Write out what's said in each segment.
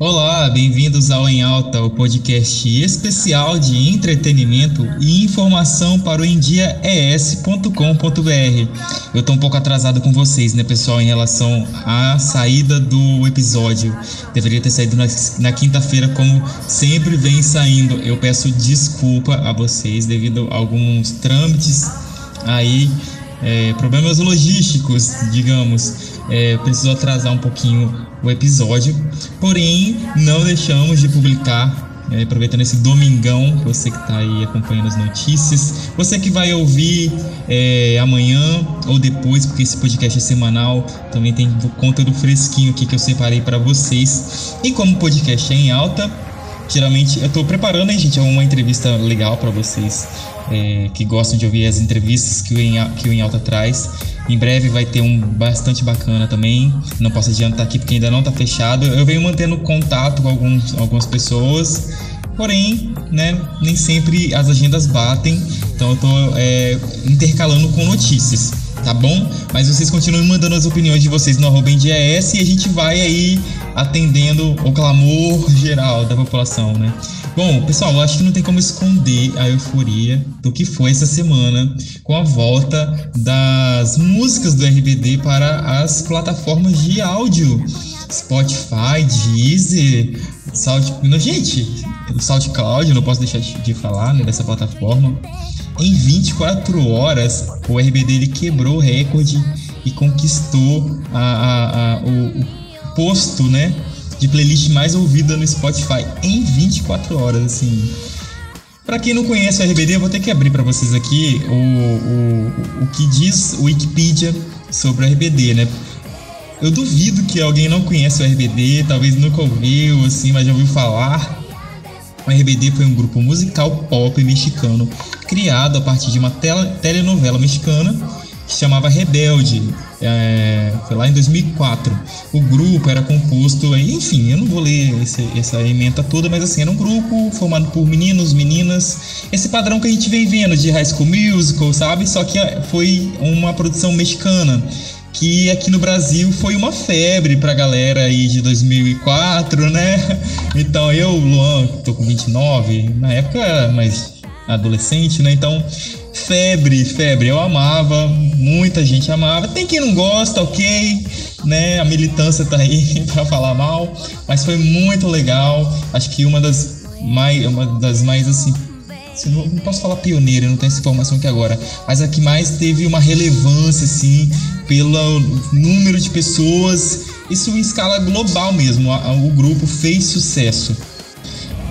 Olá, bem-vindos ao Em Alta, o podcast especial de entretenimento e informação para o endiaes.com.br. Eu tô um pouco atrasado com vocês, né, pessoal, em relação à saída do episódio. Deveria ter saído na, na quinta-feira, como sempre vem saindo. Eu peço desculpa a vocês devido a alguns trâmites aí, é, problemas logísticos, digamos. É, precisou atrasar um pouquinho o episódio, porém não deixamos de publicar. É, aproveitando esse domingão, você que está aí acompanhando as notícias, você que vai ouvir é, amanhã ou depois, porque esse podcast é semanal, também tem conteúdo fresquinho aqui que eu separei para vocês. E como o podcast é em alta, geralmente eu estou preparando, hein, gente, uma entrevista legal para vocês é, que gostam de ouvir as entrevistas que o Em, que o em Alta traz. Em breve vai ter um bastante bacana também. Não posso adiantar aqui porque ainda não está fechado. Eu venho mantendo contato com alguns, algumas pessoas, porém, né, nem sempre as agendas batem. Então eu estou é, intercalando com notícias, tá bom? Mas vocês continuem mandando as opiniões de vocês no arroba e a gente vai aí atendendo o clamor geral da população, né? Bom, pessoal, eu acho que não tem como esconder a euforia do que foi essa semana com a volta das músicas do RBD para as plataformas de áudio. Spotify, Deezer, Sound... Gente, o SoundCloud, não posso deixar de falar né, dessa plataforma. Em 24 horas, o RBD ele quebrou o recorde e conquistou a, a, a o posto, né, de playlist mais ouvida no Spotify em 24 horas, assim. Para quem não conhece o RBD, eu vou ter que abrir para vocês aqui o, o, o que diz o Wikipedia sobre o RBD, né? Eu duvido que alguém não conhece o RBD, talvez nunca ouviu, assim, mas já ouviu falar. O RBD foi um grupo musical pop mexicano criado a partir de uma telenovela mexicana que chamava Rebelde, é, foi lá em 2004. O grupo era composto, enfim, eu não vou ler esse, essa emenda toda, mas assim, era um grupo formado por meninos, meninas, esse padrão que a gente vem vendo de High School Musical, sabe? Só que foi uma produção mexicana que aqui no Brasil foi uma febre pra galera aí de 2004, né? Então eu, Luan, tô com 29, na época era mais adolescente, né? Então febre, febre. Eu amava, muita gente amava. Tem quem não gosta, ok, né? A militância tá aí para falar mal, mas foi muito legal. Acho que uma das mais, uma das mais assim não, não, posso falar pioneira, não tenho essa informação aqui agora, mas a que mais teve uma relevância, assim, pelo número de pessoas, isso em escala global mesmo. O grupo fez sucesso.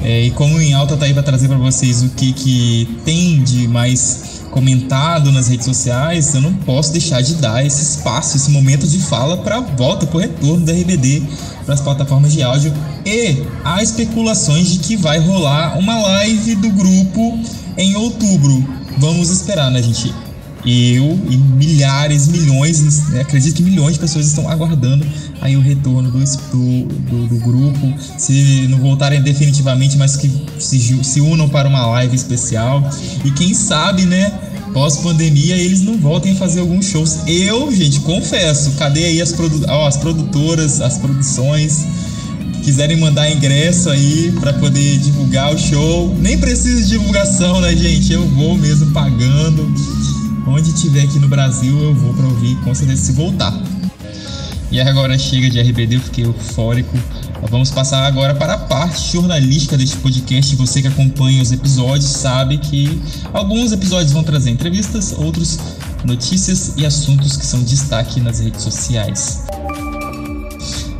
É, e como em alta tá aí para trazer para vocês o que, que tem de mais comentado nas redes sociais, eu não posso deixar de dar esse espaço, esse momento de fala para a volta, para o retorno da RBD para as plataformas de áudio. E há especulações de que vai rolar uma live do grupo em outubro. Vamos esperar, né, gente? Eu e milhares, milhões, né, acredito que milhões de pessoas estão aguardando aí o retorno do, do, do grupo. Se não voltarem definitivamente, mas que se, se unam para uma live especial. E quem sabe, né? Pós-pandemia eles não voltem a fazer alguns shows. Eu, gente, confesso, cadê aí as, produ oh, as produtoras, as produções? Quiserem mandar ingresso aí para poder divulgar o show. Nem precisa de divulgação, né, gente? Eu vou mesmo pagando. Onde tiver aqui no Brasil, eu vou para ouvir, com certeza, se voltar. E agora chega de RBD, eu fiquei eufórico. Vamos passar agora para a parte jornalística deste podcast. Você que acompanha os episódios sabe que alguns episódios vão trazer entrevistas, outros notícias e assuntos que são destaque nas redes sociais.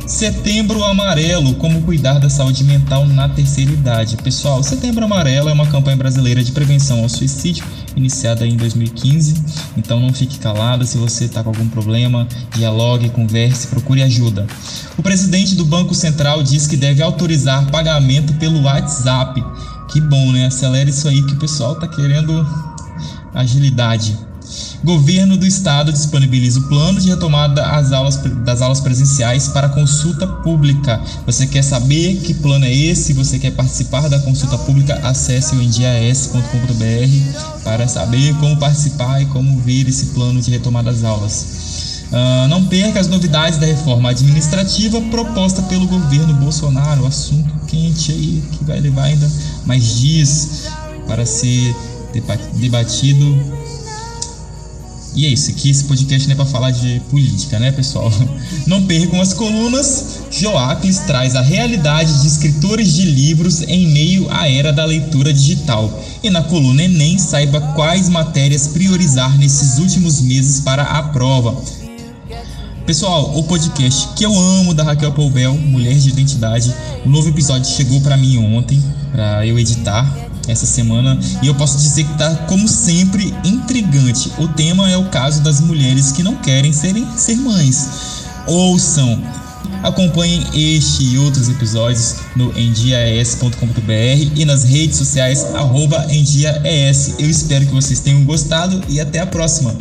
Setembro Amarelo, como cuidar da saúde mental na terceira idade. Pessoal, Setembro Amarelo é uma campanha brasileira de prevenção ao suicídio, iniciada em 2015. Então não fique calado, se você está com algum problema, dialogue, converse, procure ajuda. O presidente do Banco Central diz que deve autorizar pagamento pelo WhatsApp. Que bom, né? Acelera isso aí que o pessoal está querendo agilidade. Governo do Estado disponibiliza o plano de retomada das aulas, das aulas presenciais para consulta pública. Você quer saber que plano é esse? Você quer participar da consulta pública? Acesse o endias.com.br para saber como participar e como vir esse plano de retomada das aulas. Uh, não perca as novidades da reforma administrativa proposta pelo governo Bolsonaro, assunto quente aí que vai levar ainda mais dias para ser debatido. E é isso, aqui esse podcast não é para falar de política, né, pessoal? Não percam as colunas. Joacles traz a realidade de escritores de livros em meio à era da leitura digital. E na coluna Enem, saiba quais matérias priorizar nesses últimos meses para a prova. Pessoal, o podcast que eu amo da Raquel Poubel, Mulher de Identidade, o novo episódio chegou para mim ontem, para eu editar essa semana, e eu posso dizer que tá como sempre intrigante. O tema é o caso das mulheres que não querem serem ser mães. Ouçam, Acompanhem este e outros episódios no endiaes.com.br e nas redes sociais endiaes. Eu espero que vocês tenham gostado e até a próxima!